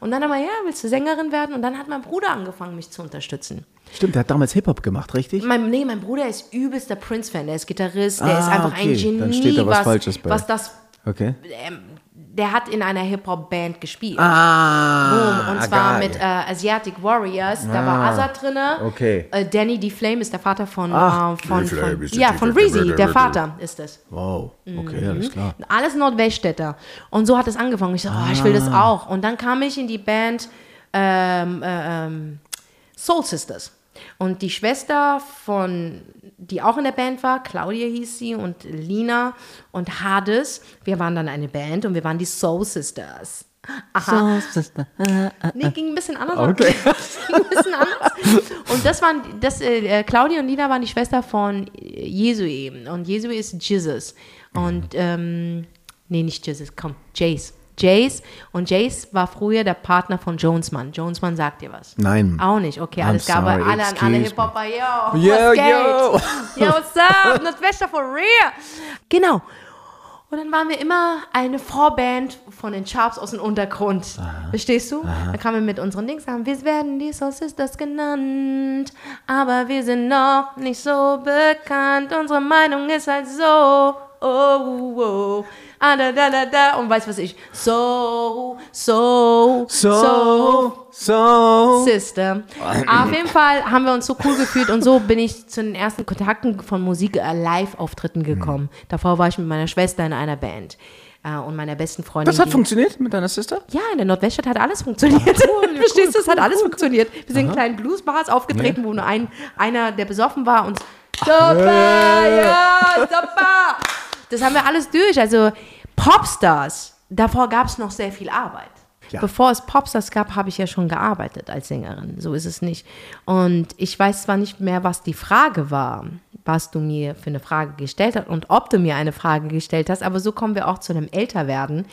Und dann wir, ja, willst du Sängerin werden? Und dann hat mein Bruder angefangen, mich zu unterstützen. Stimmt, der hat damals Hip-Hop gemacht, richtig? Mein, nee, mein Bruder ist übelster Prince-Fan. Der ist Gitarrist, der Ah, ist einfach ein okay. Genie, Dann steht da was was, Falsches bei. was das. Okay. Ähm, der hat in einer Hip-Hop-Band gespielt. Ah, Boom. Und zwar geil. mit äh, Asiatic Warriors. Da war Azad drinne. okay. Äh, Danny D. Flame ist der Vater von, Ach. äh, von, von ja, von Reezy, der- Vater ist es. Wow, okay, Mhm. alles klar. Alles Nordweststädter. Und so hat es angefangen. Ich so, oh, ich will das auch. Und dann kam ich in die Band ähm, äh, ähm, Soul Sisters. Und die Schwester von, die auch in der Band war, Claudia hieß sie und Lina und Hades, wir waren dann eine Band und wir waren die Soul Sisters. Aha. Nee, ging ein bisschen anders. Okay. ein bisschen anders. Und das waren, das, äh, Claudia und Lina waren die Schwester von Jesue. Und Jesue ist Jesus. Und, ähm, nee, nicht Jesus, komm, Jace. Jace. Und Jace war früher der Partner von Jonesman. Jonesman sagt dir was? Nein. Auch nicht, okay, alles klar. Aber alle an alle. Hip-Hopper, yo, Yo, geht? yo. Yo, what's up? Nordwester for real. Genau. Und dann waren wir immer eine Vorband von den Sharps aus dem Untergrund. Verstehst du? Da kamen wir mit unseren Dings an. Wir werden die Soul Sisters genannt, aber wir sind noch nicht so bekannt. Unsere Meinung ist halt so. Oh, oh. Ah, da, da, da, da. Und weißt du was ich? So, so, So, so. Sister. Auf jeden Fall haben wir uns so cool gefühlt und so bin ich zu den ersten Kontakten von Musik äh, Live-Auftritten gekommen. Davor war ich mit meiner Schwester in einer Band äh, und meiner besten Freundin. Das hat funktioniert mit deiner Sister? ja, in der Nordweststadt hat alles funktioniert. Verstehst du, es hat alles funktioniert. Wir sind in kleinen Bluesbars aufgetreten, wo nur ein, einer, der besoffen war, uns super, ja, super. Das haben wir alles durch. Also Popstars, davor gab es noch sehr viel Arbeit. Ja. Bevor es Popstars gab, habe ich ja schon gearbeitet als Sängerin. So ist es nicht. Und ich weiß zwar nicht mehr, was die Frage war, was du mir für eine Frage gestellt hast und ob du mir eine Frage gestellt hast, aber so kommen wir auch zu einem Älterwerden.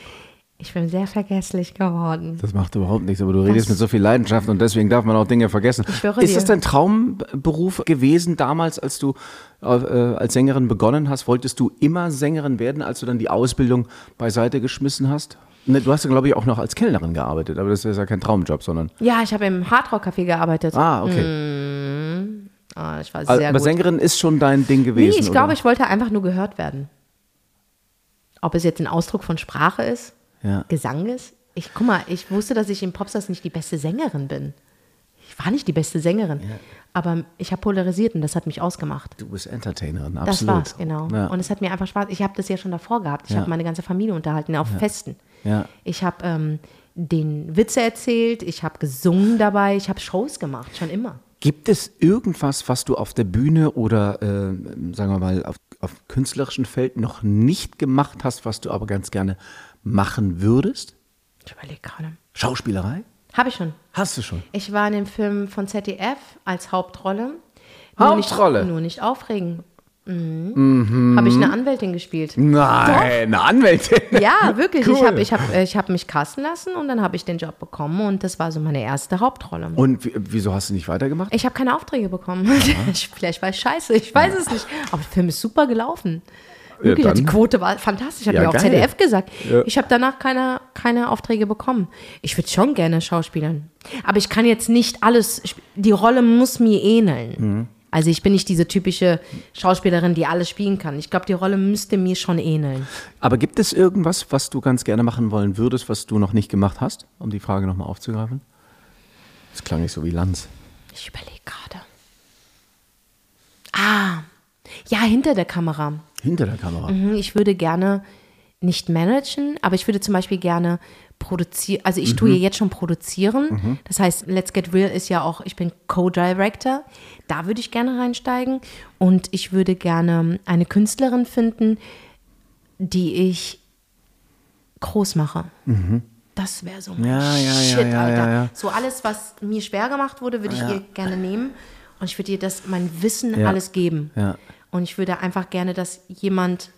Ich bin sehr vergesslich geworden. Das macht überhaupt nichts, aber du redest mit so viel Leidenschaft und deswegen darf man auch Dinge vergessen. schwöre Ist dir. das dein Traumberuf gewesen damals, als du äh, als Sängerin begonnen hast? Wolltest du immer Sängerin werden, als du dann die Ausbildung beiseite geschmissen hast? Ne, du hast ja, glaube ich, auch noch als Kellnerin gearbeitet, aber das ist ja kein Traumjob, sondern. Ja, ich habe im Hardrock-Café gearbeitet. Ah, okay. Ah, ich war sehr aber gut. Sängerin ist schon dein Ding Nee, gewesen. ich glaube, ich wollte einfach nur gehört werden. Ob es jetzt ein Ausdruck von Sprache ist, Ja. Gesang ist. Ich guck mal, ich wusste, dass ich in Popstars nicht die beste Sängerin bin. Ich war nicht die beste Sängerin, aber ich habe polarisiert und das hat mich ausgemacht. Du bist Entertainerin, absolut. Das war's, genau. Ja. Und es hat mir einfach Spaß. Ich habe das ja schon davor gehabt. Ich Ja. habe meine ganze Familie unterhalten auf Festen. Ja. Ich habe ähm, den Witze erzählt, ich habe gesungen dabei, ich habe Shows gemacht, schon immer. Gibt es irgendwas, was du auf der Bühne oder, äh, sagen wir mal, auf, auf künstlerischen Feld noch nicht gemacht hast, was du aber ganz gerne machen würdest? Ich überlege gerade. Schauspielerei? Habe ich schon. Hast du schon. Ich war in dem Film von ZDF als Hauptrolle. Hauptrolle? Nur nicht, nur nicht aufregen. Mhm. Habe ich eine Anwältin gespielt. Nein, eine Anwältin. Ja, wirklich. Ich Cool. habe ich hab, äh, ich hab mich casten lassen und dann habe ich den Job bekommen und das war so meine erste Hauptrolle. Und wie, wieso hast du nicht weitergemacht? Ich habe keine Aufträge bekommen. Vielleicht war ich scheiße, ich weiß es nicht. Aber der Film ist super gelaufen. Wirklich, dann- die Quote war fantastisch, hat Ja, mir auch geil. ZDF gesagt. Ja. Ich habe danach keine, keine Aufträge bekommen. Ich würde schon gerne schauspielern. Aber ich kann jetzt nicht alles, die Rolle muss mir ähneln. Mhm. Also ich bin nicht diese typische Schauspielerin, die alles spielen kann. Ich glaube, die Rolle müsste mir schon ähneln. Aber gibt es irgendwas, was du ganz gerne machen wollen würdest, was du noch nicht gemacht hast? Um die Frage nochmal aufzugreifen. Das klang nicht so wie Lanz. Ich überlege gerade. Ah, ja, hinter der Kamera. Hinter der Kamera. Mhm, Ich würde gerne nicht managen, aber ich würde zum Beispiel gerne produzieren, also ich tue ja jetzt schon produzieren. Das heißt, Let's Get Real ist ja auch, ich bin Co-Director. Da würde ich gerne reinsteigen. Und ich würde gerne eine Künstlerin finden, die ich groß mache. Das wäre so mein Ja, ja, Shit, ja, Alter. So alles, was mir schwer gemacht wurde, würde ich ihr gerne nehmen. Und ich würde ihr das, mein Wissen alles geben. Und ich würde einfach gerne, dass jemand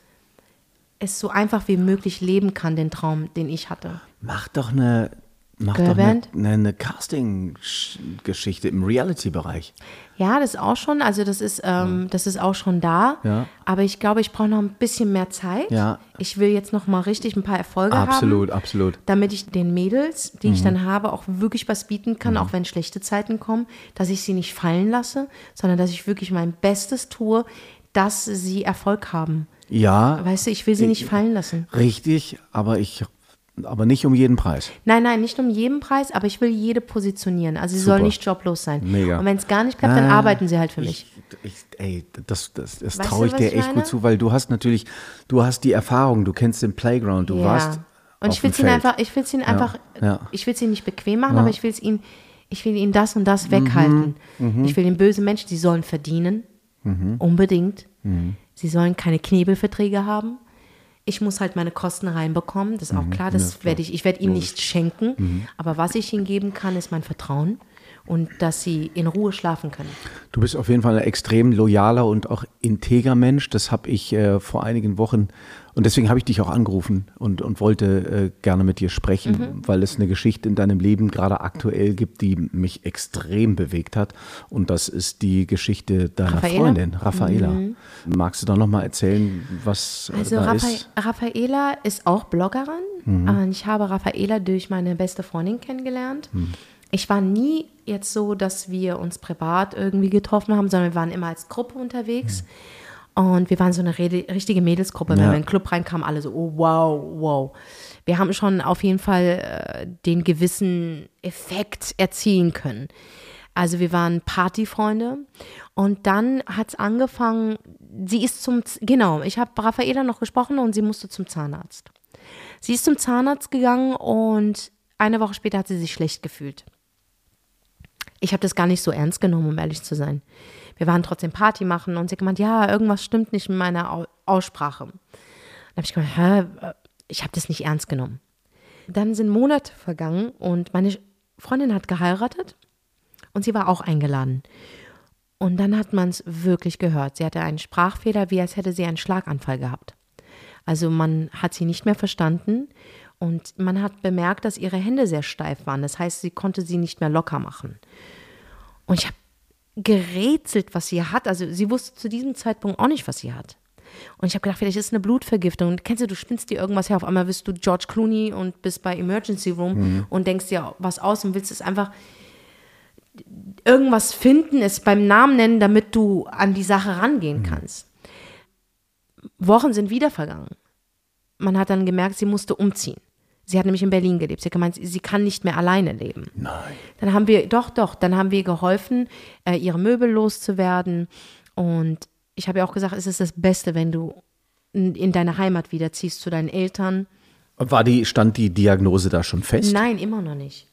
es so einfach wie möglich leben kann, den Traum, den ich hatte. Mach doch eine, mach doch eine, eine, eine Casting-Geschichte im Reality-Bereich. Ja, das ist auch schon, also das ist, ähm, das ist auch schon da. Ja. Aber ich glaube, ich brauche noch ein bisschen mehr Zeit. Ja. Ich will jetzt noch mal richtig ein paar Erfolge Absolut, haben. absolut. Damit ich den Mädels, die Mhm. ich dann habe, auch wirklich was bieten kann, auch wenn schlechte Zeiten kommen, dass ich sie nicht fallen lasse, sondern dass ich wirklich mein Bestes tue, dass sie Erfolg haben. Ja, Weißt du, ich will sie nicht fallen lassen. richtig, aber ich, aber nicht um jeden Preis. Nein, nein, nicht um jeden Preis, aber ich will jede positionieren. Also sie Super. soll nicht joblos sein. Mega. Und wenn es gar nicht klappt, dann arbeiten sie halt für mich. Ich, ich, ey, das, das, das traue ich dir echt meine? gut zu, weil du hast natürlich, du hast die Erfahrung, du kennst den Playground, du warst Und auf ich will es ihnen einfach, ich will es ihnen einfach, ja. ich will es ihnen nicht bequem machen, aber ich will es ihnen, ich will ihnen das und das weghalten. Mhm. Ich will den bösen Menschen, die sollen verdienen, unbedingt. Mhm. Sie sollen keine Knebelverträge haben. Ich muss halt meine Kosten reinbekommen, das ist Mhm. auch klar. Das werde ich, ich werde ihnen nicht schenken, aber was ich ihnen geben kann, ist mein Vertrauen und dass sie in Ruhe schlafen können. Du bist auf jeden Fall ein extrem loyaler und auch integer Mensch. Das habe ich äh, vor einigen Wochen und deswegen habe ich dich auch angerufen und, und wollte äh, gerne mit dir sprechen, Mhm. weil es eine Geschichte in deinem Leben gerade aktuell gibt, die mich extrem bewegt hat. Und das ist die Geschichte deiner Raffaela? Mhm. Freundin, Raffaela. Magst du da nochmal erzählen, was Also da Raffa ist? Raffaela ist auch Bloggerin. Und ich habe Raffaela durch meine beste Freundin kennengelernt. Ich war nie jetzt so, dass wir uns privat irgendwie getroffen haben, sondern wir waren immer als Gruppe unterwegs. Und wir waren so eine rede, richtige Mädelsgruppe. Wenn Ja. wir in den Club reinkamen, alle so, oh wow, wow. Wir haben schon auf jeden Fall äh, den gewissen Effekt erzielen können. Also wir waren Partyfreunde und dann hat es angefangen, sie ist zum, genau, ich habe Raffaela noch gesprochen und sie musste zum Zahnarzt. Sie ist zum Zahnarzt gegangen und eine Woche später hat sie sich schlecht gefühlt. Ich habe das gar nicht so ernst genommen, um ehrlich zu sein. Wir waren trotzdem Party machen und sie hat gemeint, ja, irgendwas stimmt nicht mit meiner Au Aussprache. Dann habe ich gemeint, hä, ich habe das nicht ernst genommen. Dann sind Monate vergangen und meine Freundin hat geheiratet und sie war auch eingeladen. Und dann hat man es wirklich gehört. Sie hatte einen Sprachfehler, wie als hätte sie einen Schlaganfall gehabt. Also man hat sie nicht mehr verstanden und man hat bemerkt, dass ihre Hände sehr steif waren. Das heißt, sie konnte sie nicht mehr locker machen. Und ich habe gerätselt, was sie hat. Also sie wusste zu diesem Zeitpunkt auch nicht, was sie hat. Und ich habe gedacht, vielleicht ist es eine Blutvergiftung. Und kennst du, du spinnst dir irgendwas her. Auf einmal bist du George Clooney und bist bei Emergency Room und denkst dir was aus und willst es einfach irgendwas finden, es beim Namen nennen, damit du an die Sache rangehen kannst. Wochen sind wieder vergangen. Man hat dann gemerkt, sie musste umziehen. Sie hat nämlich in Berlin gelebt. Sie hat gemeint, sie kann nicht mehr alleine leben. Nein. Dann haben wir, doch, doch, dann haben wir geholfen, äh, ihre Möbel loszuwerden. Und ich habe ja auch gesagt, es ist das Beste, wenn du in, in deine Heimat wieder ziehst zu deinen Eltern. War die, stand die Diagnose da schon fest? Nein, immer noch nicht.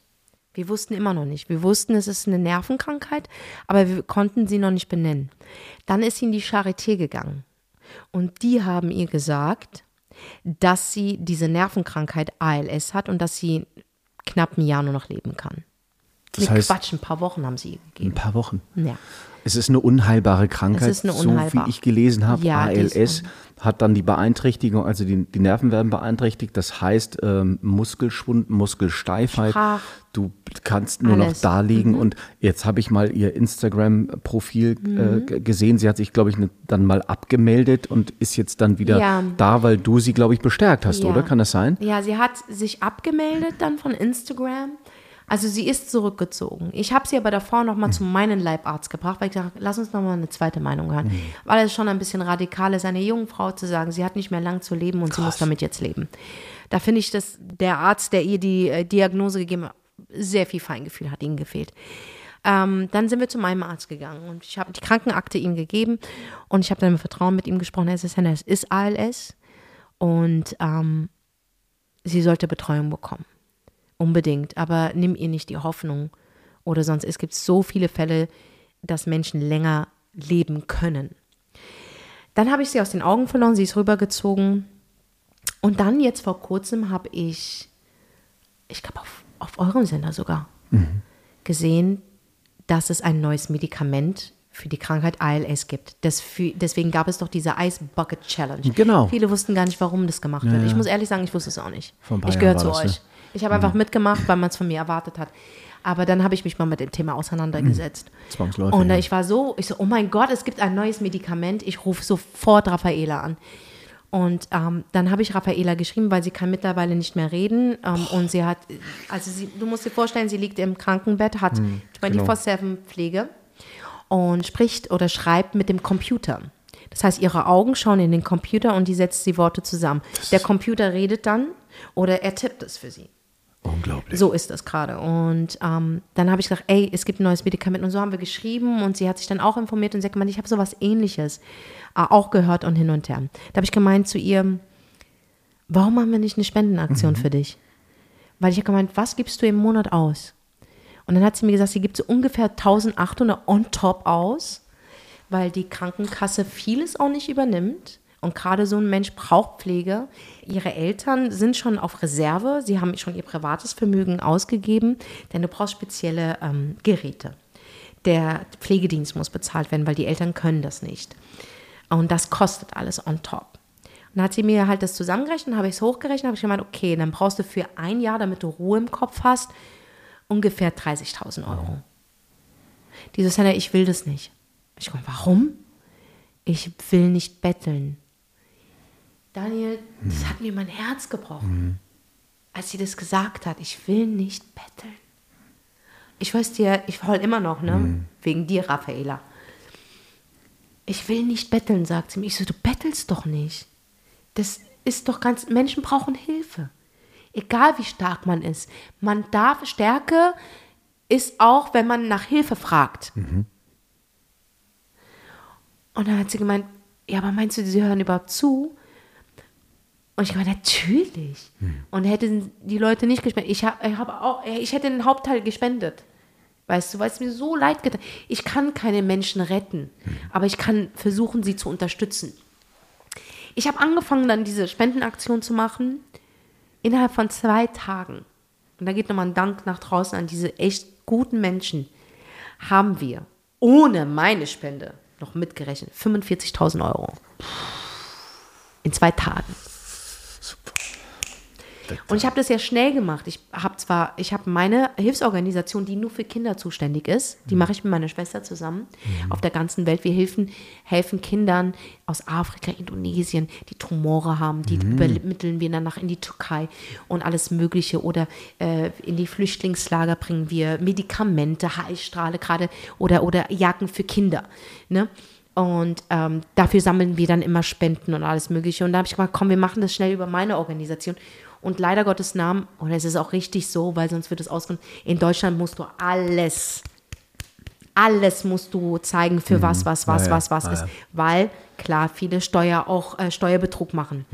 Wir wussten immer noch nicht. Wir wussten, es ist eine Nervenkrankheit, aber wir konnten sie noch nicht benennen. Dann ist sie in die Charité gegangen. Und die haben ihr gesagt, dass sie diese Nervenkrankheit ALS hat und dass sie knapp ein Jahr nur noch leben kann. Das heißt, Quatsch, ein paar Wochen haben sie ihr ein gegeben. paar Wochen. Ja. Es ist eine unheilbare Krankheit, Es ist eine so unheilbar- wie ich gelesen habe. Ja, ALS hat dann die Beeinträchtigung, also die, die Nerven werden beeinträchtigt. Das heißt ähm, Muskelschwund, Muskelsteifheit. Sprach- Du kannst nur Alles. noch da liegen. Mhm. Und jetzt habe ich mal ihr Instagram-Profil Mhm. äh, gesehen. Sie hat sich, glaube ich, ne, dann mal abgemeldet und ist jetzt dann wieder Ja. da, weil du sie, glaube ich, bestärkt hast, Ja. oder? Kann das sein? Ja, sie hat sich abgemeldet dann von Instagram. Also sie ist zurückgezogen. Ich habe sie aber davor noch mal zu meinem Leibarzt gebracht, weil ich dachte, lass uns noch mal eine zweite Meinung hören. Weil es schon ein bisschen radikal ist, einer jungen Frau zu sagen, sie hat nicht mehr lang zu leben und sie muss damit jetzt leben. Da finde ich, dass der Arzt, der ihr die äh, Diagnose gegeben hat, sehr viel Feingefühl hat ihnen gefehlt. Ähm, dann sind wir zu meinem Arzt gegangen und ich habe die Krankenakte ihm gegeben und ich habe dann im Vertrauen mit ihm gesprochen, es ist, es ist ALS Und ähm, sie sollte Betreuung bekommen. Unbedingt. Aber nimm ihr nicht die Hoffnung oder sonst. Es gibt so viele Fälle, dass Menschen länger leben können. Dann habe ich sie aus den Augen verloren, sie ist rübergezogen. Und dann jetzt vor kurzem habe ich, ich glaube auf, auf eurem Sender sogar, gesehen, dass es ein neues Medikament für die Krankheit ALS gibt. Für, deswegen gab es doch diese Ice Bucket Challenge. Genau. Viele wussten gar nicht, warum das gemacht wird. Ja, Ich ja. muss ehrlich sagen, ich wusste es auch nicht. Ich gehöre zu euch. ne? Ich habe einfach mitgemacht, weil man es von mir erwartet hat. Aber dann habe ich mich mal mit dem Thema auseinandergesetzt. Zwangsläufig, Und ja. ich war so, ich so, oh mein Gott, es gibt ein neues Medikament. Ich rufe sofort Raffaela an. Und ähm, dann habe ich Raffaela geschrieben, weil sie kann mittlerweile nicht mehr reden. Ähm, und sie hat, also sie, du musst dir vorstellen, sie liegt im Krankenbett, hat Hm, 24-7 Pflege und spricht oder schreibt mit dem Computer. Das heißt, ihre Augen schauen in den Computer und die setzt die Worte zusammen. Der Computer redet dann oder er tippt es für sie. Unglaublich. So ist das gerade. Und ähm, dann habe ich gesagt, ey, es gibt ein neues Medikament. Und so haben wir geschrieben und sie hat sich dann auch informiert und sie hat gemeint, ich habe sowas ähnliches äh, auch gehört und hin und her. Da habe ich gemeint zu ihr, warum machen wir nicht eine Spendenaktion für dich? Weil ich habe gemeint, was gibst du im Monat aus? Und dann hat sie mir gesagt, sie gibt so ungefähr 1800 on top aus, weil die Krankenkasse vieles auch nicht übernimmt. Und gerade so ein Mensch braucht Pflege. Ihre Eltern sind schon auf Reserve. Sie haben schon ihr privates Vermögen ausgegeben, denn du brauchst spezielle ähm, Geräte. Der Pflegedienst muss bezahlt werden, weil die Eltern können das nicht. Und das kostet alles on top. Und dann hat sie mir halt das zusammengerechnet, habe ich es hochgerechnet, habe ich gemeint, okay, dann brauchst du für ein Jahr, damit du Ruhe im Kopf hast, ungefähr 30.000 Euro. Die so, Sandra, ich will das nicht. Ich meine, warum? Ich will nicht betteln. Daniel, das hat mir mein Herz gebrochen, als sie das gesagt hat. Ich will nicht betteln. Ich weiß dir, ich heul immer noch, ne? Wegen dir, Raffaela. Ich will nicht betteln, sagt sie mir. Ich so, du bettelst doch nicht. Das ist doch ganz, Menschen brauchen Hilfe. Egal wie stark man ist. Man darf, Stärke ist auch, wenn man nach Hilfe fragt. Und dann hat sie gemeint, ja, aber meinst du, sie hören überhaupt zu? Und ich gemeint, natürlich. Und hätten die Leute nicht gespendet, ich, hab, ich, hab auch, ich hätte den Hauptteil gespendet. Weißt du, weil es mir so leid getan Ich kann keine Menschen retten, aber ich kann versuchen, sie zu unterstützen. Ich habe angefangen, dann diese Spendenaktion zu machen, innerhalb von zwei Tagen. Und da geht nochmal ein Dank nach draußen an diese echt guten Menschen. Haben wir ohne meine Spende noch mitgerechnet 45.000 Euro. In zwei Tagen. Und ich habe das ja schnell gemacht. Ich habe zwar, ich habe meine Hilfsorganisation, die nur für Kinder zuständig ist, die mache ich mit meiner Schwester zusammen auf der ganzen Welt. Wir helfen, helfen Kindern aus Afrika, Indonesien, die Tumore haben, die übermitteln wir dann nach in die Türkei und alles Mögliche oder äh, in die Flüchtlingslager bringen wir Medikamente, Heilstrahle gerade oder, oder Jacken für Kinder. Ne? Und ähm, dafür sammeln wir dann immer Spenden und alles Mögliche. Und da habe ich gemacht, komm, wir machen das schnell über meine Organisation. Und leider Gottes Namen, oder es ist auch richtig so, weil sonst wird es ausgenommen, in Deutschland musst du alles, alles musst du zeigen, für was, was, was, Ja, was, was Ja, ist. Weil, klar, viele Steuer auch äh, Steuerbetrug machen.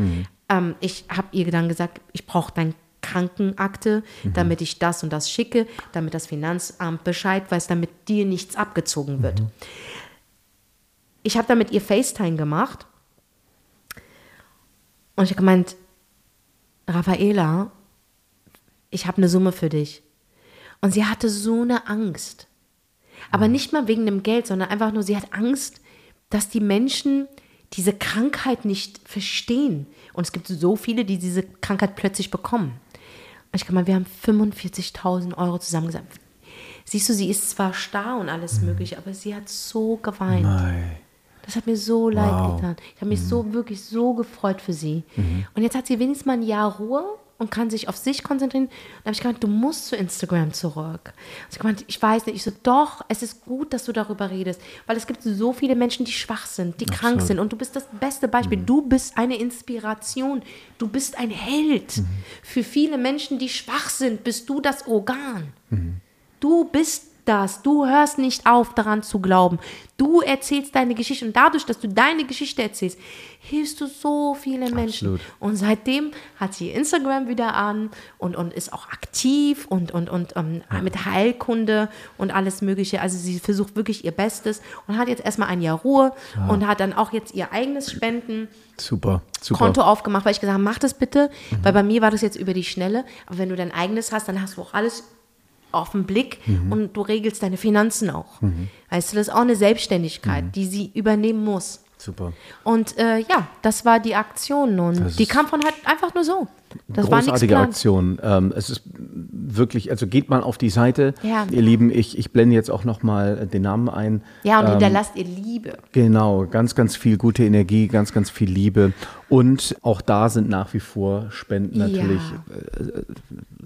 Ähm, ich habe ihr dann gesagt, ich brauche dein Krankenakte, damit ich das und das schicke, damit das Finanzamt Bescheid weiß, damit dir nichts abgezogen wird. Ich habe dann mit ihr FaceTime gemacht und ich habe gemeint, Raffaela, ich habe eine Summe für dich. Und sie hatte so eine Angst. Aber nicht mal wegen dem Geld, sondern einfach nur, sie hat Angst, dass die Menschen diese Krankheit nicht verstehen. Und es gibt so viele, die diese Krankheit plötzlich bekommen. Und ich kann mal, wir haben 45.000 Euro zusammengesammelt. Siehst du, sie ist zwar starr und alles mögliche, aber sie hat so geweint. Nein. Das hat mir so leid Wow. getan. Ich habe mich so wirklich so gefreut für sie. Und jetzt hat sie wenigstens mal ein Jahr Ruhe und kann sich auf sich konzentrieren. Und da habe ich gemeint, du musst zu Instagram zurück. Und ich gemeint, ich weiß nicht. Ich so, doch, es ist gut, dass du darüber redest, weil es gibt so viele Menschen, die schwach sind, die krank sind. Und du bist das beste Beispiel. Du bist eine Inspiration. Du bist ein Held. Für viele Menschen, die schwach sind, bist du das Organ. Du bist das. Du hörst nicht auf, daran zu glauben. Du erzählst deine Geschichte und dadurch, dass du deine Geschichte erzählst, hilfst du so viele Menschen. Absolut. Und seitdem hat sie Instagram wieder an und, und ist auch aktiv und, und, und ähm, mit Heilkunde und alles Mögliche. Also sie versucht wirklich ihr Bestes und hat jetzt erstmal ein Jahr Ruhe und hat dann auch jetzt ihr eigenes Spenden. Super, super. Konto aufgemacht, weil ich gesagt habe, mach das bitte, weil bei mir war das jetzt über die Schnelle. Aber wenn du dein eigenes hast, dann hast du auch alles auf den Blick und du regelst deine Finanzen auch. Weißt du, das ist auch eine Selbstständigkeit, die sie übernehmen muss. Super. Und äh, ja, das war die Aktion und Das die kam von halt einfach nur so. Das Großartige. Aktion. Ähm, es ist wirklich, also geht mal auf die Seite, Ja. ihr Lieben. Ich, ich blende jetzt auch nochmal den Namen ein. Ja, und Ähm, hinterlasst ihr Liebe. Genau, ganz, ganz viel gute Energie, ganz, ganz viel Liebe. Und auch da sind nach wie vor Spenden Ja. natürlich äh,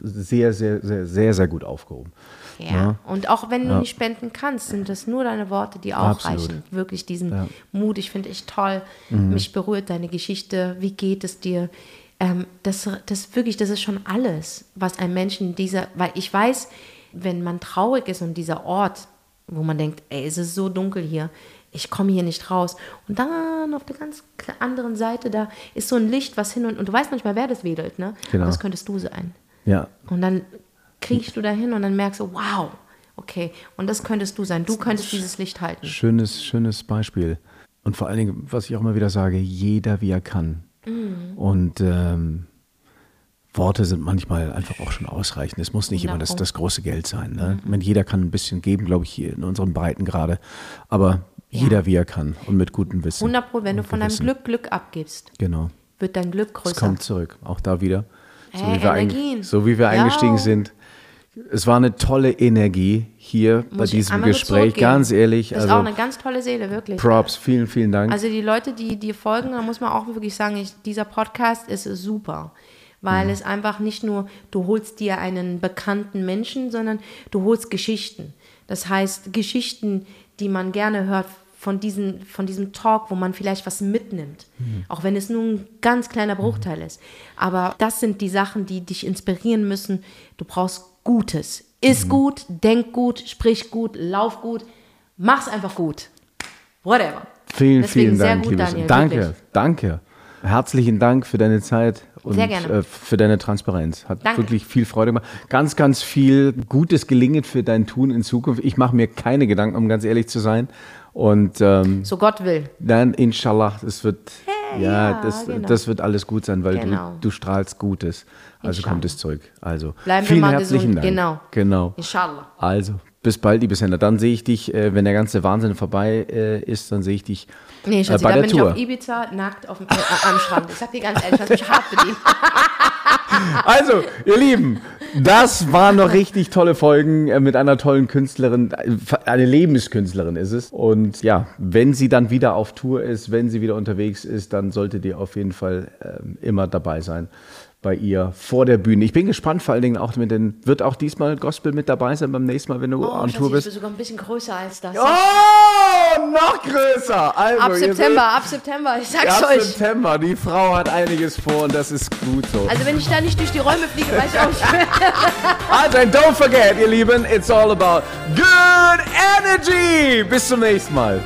sehr, sehr, sehr, sehr, sehr gut aufgehoben. Ja. Ja. Und auch wenn du nicht spenden kannst, sind das nur deine Worte, die auch Absolut. reichen. Wirklich diesen Ja. Mhm. Mut, ich finde ich toll. Mich berührt deine Geschichte. Wie geht es dir? Ähm, das, das wirklich, das ist schon alles, was ein Menschen in dieser, weil ich weiß, wenn man traurig ist und dieser Ort, wo man denkt, ey, es ist so dunkel hier, ich komme hier nicht raus. Und dann auf der ganz anderen Seite, da ist so ein Licht, was hin und, und du weißt manchmal, wer das wedelt, ne? Genau. Das könntest du sein. Ja, Und dann kriegst du dahin und dann merkst du, wow, okay, und das könntest du sein. Du könntest dieses Licht halten. schönes, schönes Beispiel. Und vor allen Dingen, was ich auch immer wieder sage, jeder wie er kann. Mhm. Und ähm, Worte sind manchmal einfach auch schon ausreichend. Es muss nicht immer das, Genau. das große Geld sein. Ne? Meine, jeder kann ein bisschen geben, glaube ich, hier in unseren Breiten gerade. Aber jeder wie er kann und mit gutem Wissen. 100 Pro, wenn du von deinem. Glück Glück abgibst, Genau. wird dein Glück Es größer. kommt zurück. Auch da wieder. So, Hey, wie, wir so wie wir Ja. eingestiegen sind. Es war eine tolle Energie hier bei Muss ich diesem Gespräch. Ganz ehrlich. Das ist Also auch eine ganz tolle Seele, wirklich. Props, vielen, vielen Dank. Also die Leute, die dir folgen, da muss man auch wirklich sagen, ich, dieser Podcast ist super. Weil es einfach nicht nur, du holst dir einen bekannten Menschen, sondern du holst Geschichten. Das heißt, Geschichten, die man gerne hört von, diesen, von diesem Talk, wo man vielleicht was mitnimmt. Auch wenn es nur ein ganz kleiner Bruchteil ist. Aber das sind die Sachen, die dich inspirieren müssen. Du brauchst Gutes. Iss gut, denk gut, sprich gut, lauf gut, mach's einfach gut. Whatever. Vielen, Deswegen vielen sehr Dank, gut, liebes. Daniel, danke, wirklich. danke. Herzlichen Dank für deine Zeit und. Äh, für deine Transparenz. Hat Danke. wirklich viel Freude gemacht. Ganz, ganz viel Gutes Gelingen für dein Tun in Zukunft. Ich mache mir keine Gedanken, um ganz ehrlich zu sein. Und ähm, So Gott will. dann, inshallah, es wird, ja, ja, das, genau. das wird alles gut sein, weil Genau. du, du strahlst Gutes. Also Inshallah. kommt es zurück. Also Bleiben vielen mal herzlichen gesund. Dank. Genau. Genau. Inshallah. Also, bis bald, liebes Händler. Dann sehe ich dich, äh, wenn der ganze Wahnsinn vorbei äh, ist, dann sehe ich dich Nee, äh, Schatzi, bei da der bin Tour. ich auf Ibiza, nackt auf dem, äh, am Strand. Ich sag dir ganz ehrlich, lass mich hart bedienen. Also, ihr Lieben, das waren noch richtig tolle Folgen äh, mit einer tollen Künstlerin. Äh, Eine Lebenskünstlerin ist es. Und ja, wenn sie dann wieder auf Tour ist, wenn sie wieder unterwegs ist, dann solltet ihr auf jeden Fall ähm, immer dabei sein bei ihr vor der Bühne. Ich bin gespannt, vor allen Dingen auch mit den. Wird auch diesmal Gospel mit dabei sein beim nächsten Mal, wenn du Oh, on Tour ich bist? bin sogar ein bisschen größer als das. Oh, noch größer! Also, ab September, ab September, ich sag's Ab euch. September. Die Frau hat einiges vor und das ist gut so. Also wenn ich da nicht durch die Räume fliege, weiß ich auch nicht mehr. Also, and don't forget, ihr Lieben, it's all about good energy. Bis zum nächsten Mal.